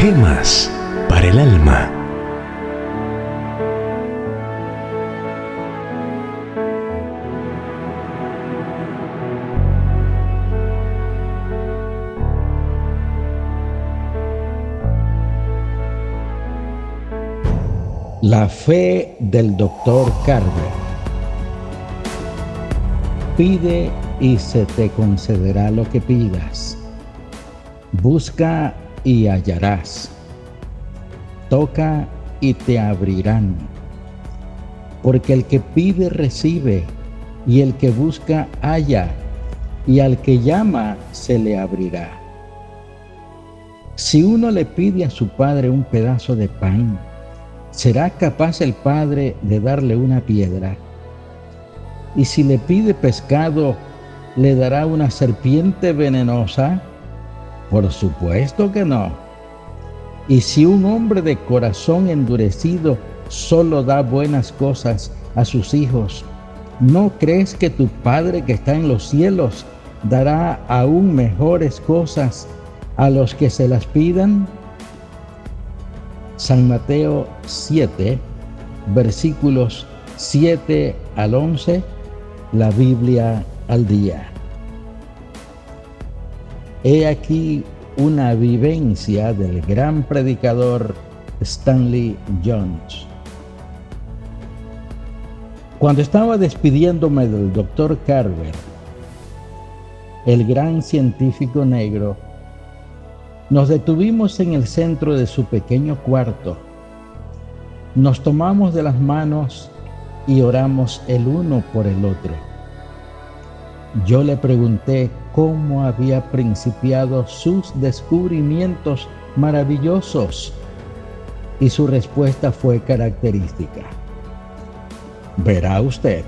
Gemas para el alma. La fe del doctor Carver. Pide y se te concederá lo que pidas. Busca y hallarás. Toca y te abrirán. Porque el que pide recibe, y el que busca halla, y al que llama se le abrirá. Si uno le pide a su padre un pedazo de pan, ¿será capaz el Padre de darle una piedra? Y si le pide pescado, ¿le dará una serpiente venenosa? Por supuesto que no. Y si un hombre de corazón endurecido solo da buenas cosas a sus hijos, ¿no crees que tu Padre que está en los cielos dará aún mejores cosas a los que se las pidan? San Mateo 7, versículos 7 al 11, la Biblia al día. He aquí una vivencia del gran predicador Stanley Jones. Cuando estaba despidiéndome del doctor Carver, el gran científico negro, nos detuvimos en el centro de su pequeño cuarto. Nos tomamos de las manos y oramos el uno por el otro. Yo le pregunté cómo había principiado sus descubrimientos maravillosos y su respuesta fue característica. Verá usted,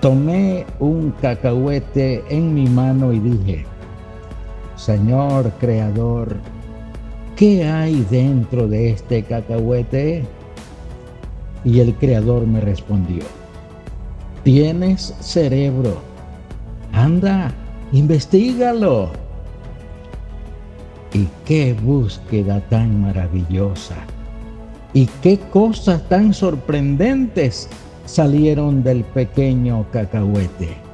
tomé un cacahuete en mi mano y dije, Señor Creador, ¿qué hay dentro de este cacahuete? Y el Creador me respondió, tienes cerebro, anda, investigalo. Y qué búsqueda tan maravillosa. Y qué cosas tan sorprendentes salieron del pequeño cacahuete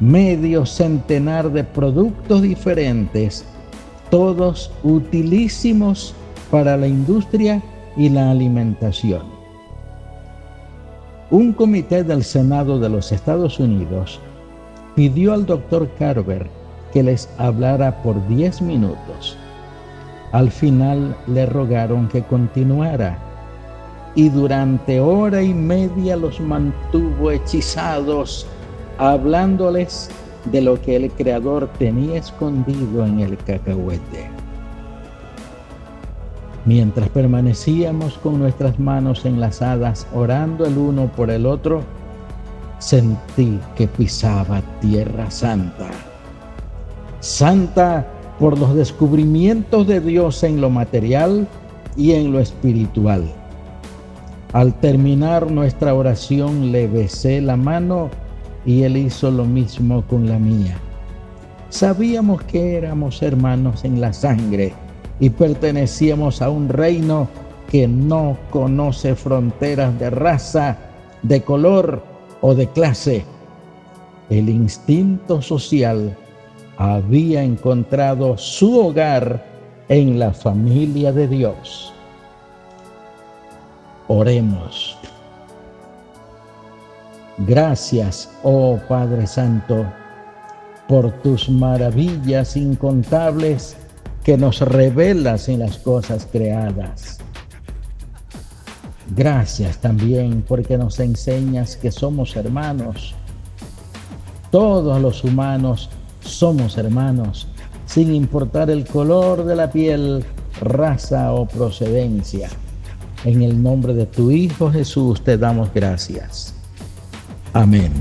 medio centenar de productos diferentes, todos utilísimos para la industria y la alimentación. Un comité del Senado de los Estados Unidos pidió al doctor Carver que les hablara por 10 minutos. Al final le rogaron que continuara y durante hora y media los mantuvo hechizados hablándoles de lo que el Creador tenía escondido en el cacahuete. Mientras permanecíamos con nuestras manos enlazadas orando el uno por el otro, sentí que pisaba tierra santa. Santa por los descubrimientos de Dios en lo material y en lo espiritual. Al terminar nuestra oración le besé la mano y él hizo lo mismo con la mía. Sabíamos que éramos hermanos en la sangre y pertenecíamos a un reino que no conoce fronteras de raza, de color o de clase. El instinto social había encontrado su hogar en la familia de Dios. Oremos. Gracias, oh Padre Santo, por tus maravillas incontables que nos revelas en las cosas creadas. Gracias también porque nos enseñas que somos hermanos. Todos los humanos somos hermanos, sin importar el color de la piel, raza o procedencia. En el nombre de tu Hijo Jesús te damos gracias. Amén.